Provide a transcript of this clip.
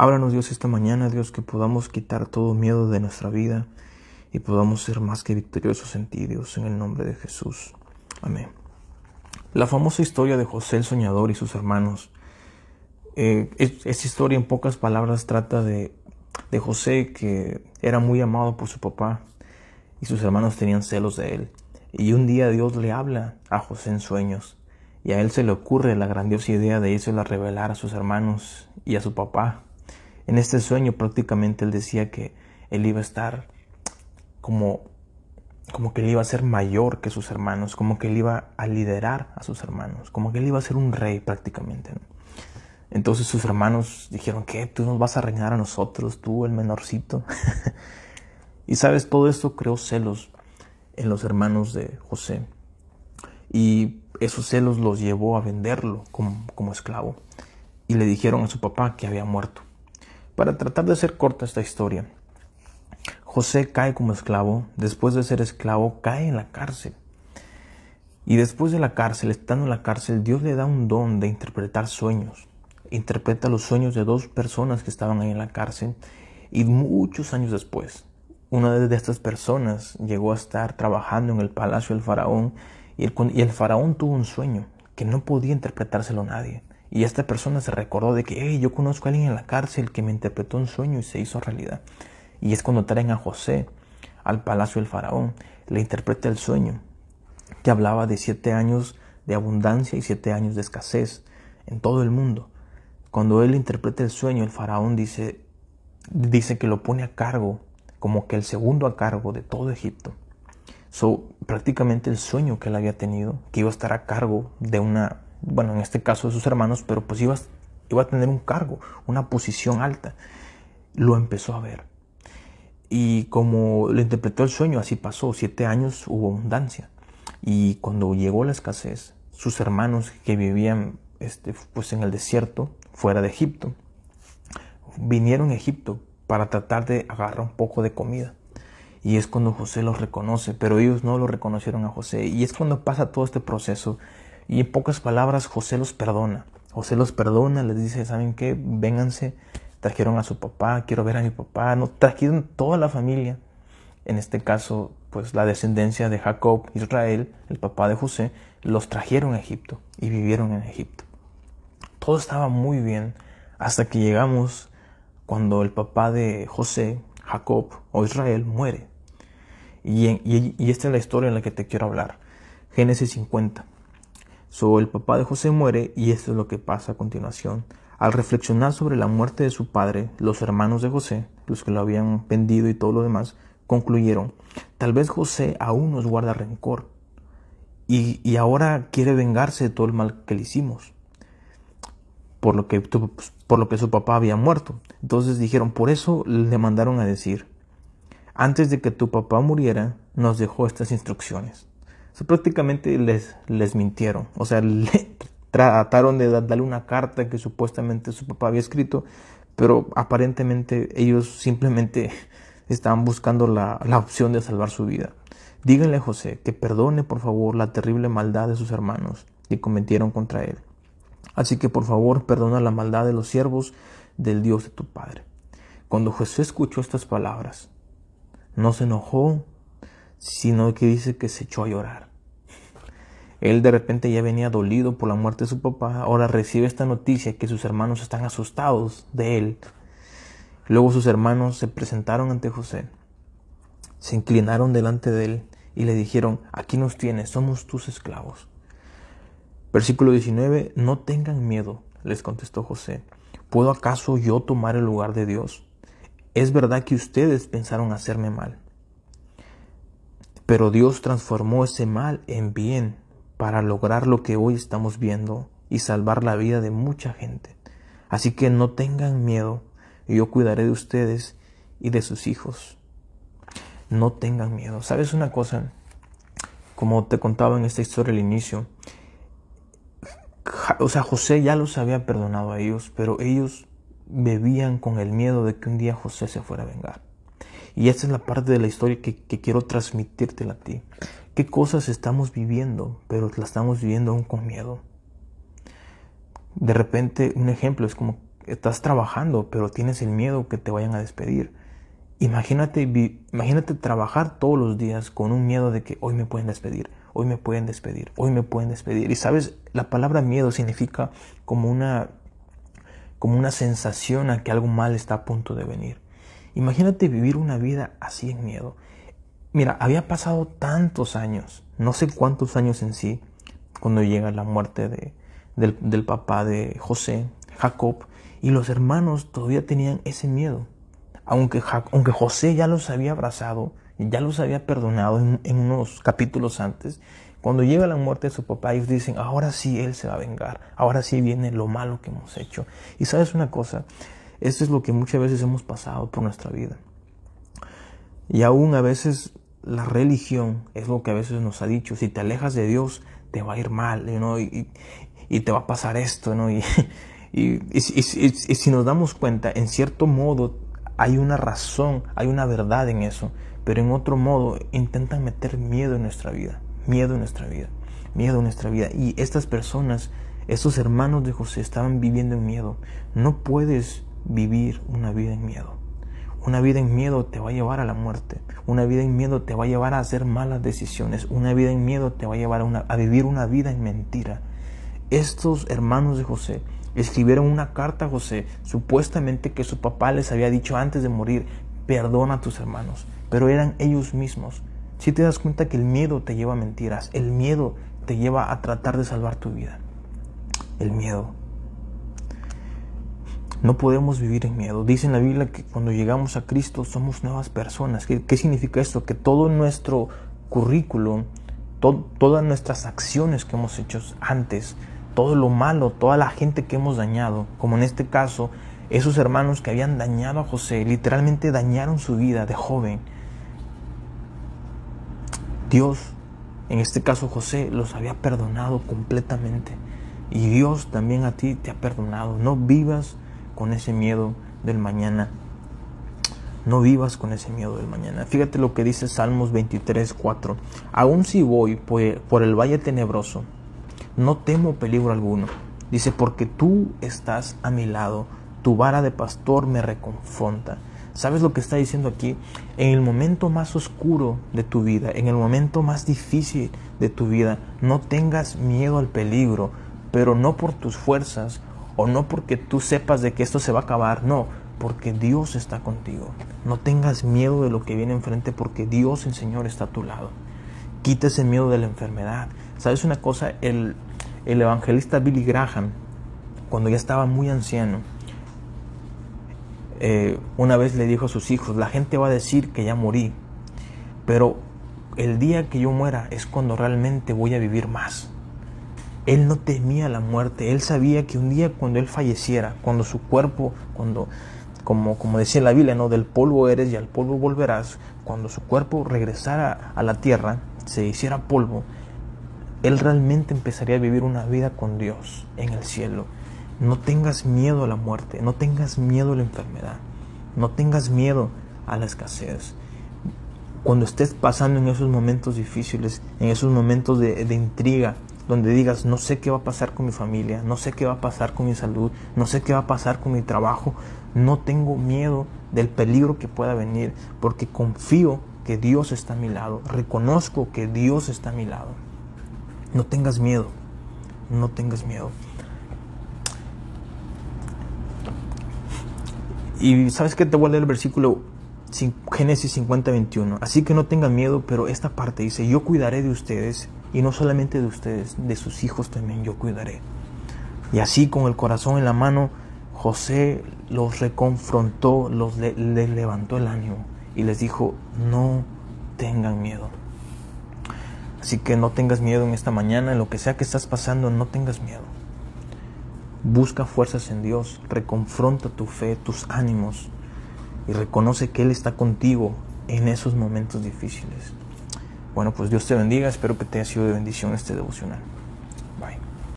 Ábranos Dios esta mañana, Dios, que podamos quitar todo miedo de nuestra vida y podamos ser más que victoriosos en ti, Dios, en el nombre de Jesús. Amén. La famosa historia de José el Soñador y sus hermanos. Eh, esta historia en pocas palabras trata de, de José que era muy amado por su papá y sus hermanos tenían celos de él. Y un día Dios le habla a José en sueños y a él se le ocurre la grandiosa idea de irse a revelar a sus hermanos y a su papá. En este sueño prácticamente él decía que él iba a estar como, como que él iba a ser mayor que sus hermanos, como que él iba a liderar a sus hermanos, como que él iba a ser un rey prácticamente. Entonces sus hermanos dijeron, ¿qué? ¿Tú nos vas a reinar a nosotros, tú el menorcito? y sabes, todo esto creó celos en los hermanos de José. Y esos celos los llevó a venderlo como, como esclavo. Y le dijeron a su papá que había muerto. Para tratar de hacer corta esta historia, José cae como esclavo, después de ser esclavo cae en la cárcel. Y después de la cárcel, estando en la cárcel, Dios le da un don de interpretar sueños. Interpreta los sueños de dos personas que estaban ahí en la cárcel y muchos años después, una de estas personas llegó a estar trabajando en el palacio del faraón y el, faraón tuvo un sueño que no podía interpretárselo a nadie. Y esta persona se recordó de que, hey, yo conozco a alguien en la cárcel que me interpretó un sueño y se hizo realidad. Y es cuando traen a José al palacio del faraón, le interpreta el sueño, que hablaba de siete años de abundancia y siete años de escasez en todo el mundo. Cuando él interpreta el sueño, el faraón dice, dice que lo pone a cargo, como que el segundo a cargo de todo Egipto. So, prácticamente el sueño que él había tenido, que iba a estar a cargo de una bueno, en este caso de sus hermanos, pero pues iba, iba a tener un cargo, una posición alta. Lo empezó a ver. Y como le interpretó el sueño, así pasó. Siete años hubo abundancia. Y cuando llegó la escasez, sus hermanos que vivían este, pues en el desierto, fuera de Egipto, vinieron a Egipto para tratar de agarrar un poco de comida. Y es cuando José los reconoce, pero ellos no lo reconocieron a José. Y es cuando pasa todo este proceso y en pocas palabras, José los perdona. José los perdona, les dice, ¿saben qué? Vénganse. Trajeron a su papá, quiero ver a mi papá. No, trajeron toda la familia. En este caso, pues la descendencia de Jacob, Israel, el papá de José, los trajeron a Egipto y vivieron en Egipto. Todo estaba muy bien hasta que llegamos cuando el papá de José, Jacob o Israel, muere. Y, y, y esta es la historia en la que te quiero hablar. Génesis 50. So, el papá de José muere y esto es lo que pasa a continuación. Al reflexionar sobre la muerte de su padre, los hermanos de José, los que lo habían vendido y todo lo demás, concluyeron, tal vez José aún nos guarda rencor y, y ahora quiere vengarse de todo el mal que le hicimos, por lo, que, por lo que su papá había muerto. Entonces dijeron, por eso le mandaron a decir, antes de que tu papá muriera, nos dejó estas instrucciones prácticamente les, les mintieron. O sea, le trataron de darle una carta que supuestamente su papá había escrito, pero aparentemente ellos simplemente estaban buscando la, la opción de salvar su vida. Díganle a José que perdone por favor la terrible maldad de sus hermanos que cometieron contra él. Así que por favor perdona la maldad de los siervos del Dios de tu Padre. Cuando José escuchó estas palabras, no se enojó, sino que dice que se echó a llorar. Él de repente ya venía dolido por la muerte de su papá, ahora recibe esta noticia que sus hermanos están asustados de él. Luego sus hermanos se presentaron ante José, se inclinaron delante de él y le dijeron, aquí nos tienes, somos tus esclavos. Versículo 19, no tengan miedo, les contestó José, ¿puedo acaso yo tomar el lugar de Dios? Es verdad que ustedes pensaron hacerme mal, pero Dios transformó ese mal en bien para lograr lo que hoy estamos viendo y salvar la vida de mucha gente. Así que no tengan miedo, yo cuidaré de ustedes y de sus hijos. No tengan miedo. ¿Sabes una cosa? Como te contaba en esta historia al inicio, o sea, José ya los había perdonado a ellos, pero ellos bebían con el miedo de que un día José se fuera a vengar. Y esta es la parte de la historia que, que quiero transmitírtela a ti qué cosas estamos viviendo, pero la estamos viviendo aún con miedo. De repente, un ejemplo es como estás trabajando, pero tienes el miedo que te vayan a despedir. Imagínate, imagínate trabajar todos los días con un miedo de que hoy me pueden despedir, hoy me pueden despedir, hoy me pueden despedir. Y sabes, la palabra miedo significa como una, como una sensación a que algo mal está a punto de venir. Imagínate vivir una vida así en miedo. Mira, había pasado tantos años, no sé cuántos años en sí, cuando llega la muerte de, del, del papá de José, Jacob, y los hermanos todavía tenían ese miedo aunque, aunque José ya los había abrazado, ya los había perdonado en, unos capítulos antes, cuando llega la muerte de su papá, ellos dicen, ahora sí Él se va a vengar, ahora sí viene lo malo que hemos hecho. Y sabes una cosa, esto es lo que muchas veces hemos pasado por nuestra vida. Y aún a veces la religión es lo que a veces nos ha dicho, si te alejas de Dios, te va a ir mal, ¿no? y, y, te va a pasar esto, ¿no? y, y si nos damos cuenta, en cierto modo, hay una razón, hay una verdad en eso, pero en otro modo intentan meter miedo en nuestra vida, miedo en nuestra vida, miedo en nuestra vida. Y estas personas, estos hermanos de José estaban viviendo en miedo. No puedes vivir una vida en miedo. Una vida en miedo te va a llevar a la muerte. Una vida en miedo te va a llevar a hacer malas decisiones. Una vida en miedo te va a llevar a, vivir una vida en mentira. Estos hermanos de José escribieron una carta a José, supuestamente que su papá les había dicho antes de morir, perdona a tus hermanos, pero eran ellos mismos. Si te das cuenta que el miedo te lleva a mentiras, el miedo te lleva a tratar de salvar tu vida. El miedo. No podemos vivir en miedo. Dice en la Biblia que cuando llegamos a Cristo somos nuevas personas. ¿Qué, significa esto? Que todo nuestro currículum, todas nuestras acciones que hemos hecho antes, todo lo malo, toda la gente que hemos dañado, como en este caso, esos hermanos que habían dañado a José, literalmente dañaron su vida de joven. Dios, en este caso José, los había perdonado completamente. Y Dios también a ti te ha perdonado. No vivas con ese miedo del mañana. No vivas con ese miedo del mañana. Fíjate lo que dice Salmos 23, 4. Aún si voy por el valle tenebroso, no temo peligro alguno. Dice, porque tú estás a mi lado, tu vara de pastor me reconfronta. ¿Sabes lo que está diciendo aquí? En el momento más oscuro de tu vida, en el momento más difícil de tu vida, no tengas miedo al peligro, pero no por tus fuerzas o no porque tú sepas de que esto se va a acabar, no, porque Dios está contigo. No tengas miedo de lo que viene enfrente porque Dios el Señor está a tu lado. Quita ese miedo de la enfermedad. ¿Sabes una cosa? El, el evangelista Billy Graham, cuando ya estaba muy anciano, eh, una vez le dijo a sus hijos, la gente va a decir que ya morí, pero el día que yo muera es cuando realmente voy a vivir más. Él no temía la muerte, él sabía que un día cuando él falleciera, cuando su cuerpo, cuando, como, como decía la Biblia, ¿no? del polvo eres y al polvo volverás, cuando su cuerpo regresara a la tierra, se hiciera polvo, él realmente empezaría a vivir una vida con Dios en el cielo. No tengas miedo a la muerte, no tengas miedo a la enfermedad, no tengas miedo a la escasez. Cuando estés pasando en esos momentos difíciles, en esos momentos de, de intriga, donde digas, no sé qué va a pasar con mi familia, no sé qué va a pasar con mi salud, no sé qué va a pasar con mi trabajo, no tengo miedo del peligro que pueda venir, porque confío que Dios está a mi lado, reconozco que Dios está a mi lado. No tengas miedo, no tengas miedo. Y sabes que te voy a leer el versículo Génesis 50, 21. Así que no tengan miedo, pero esta parte dice, yo cuidaré de ustedes, y no solamente de ustedes, de sus hijos también yo cuidaré. Y así con el corazón en la mano, José los reconfrontó, los les levantó el ánimo y les dijo, no tengan miedo. Así que no tengas miedo en esta mañana, en lo que sea que estás pasando, no tengas miedo. Busca fuerzas en Dios, reconfronta tu fe, tus ánimos y reconoce que Él está contigo en esos momentos difíciles. Bueno, pues Dios te bendiga, espero que te haya sido de bendición este devocional.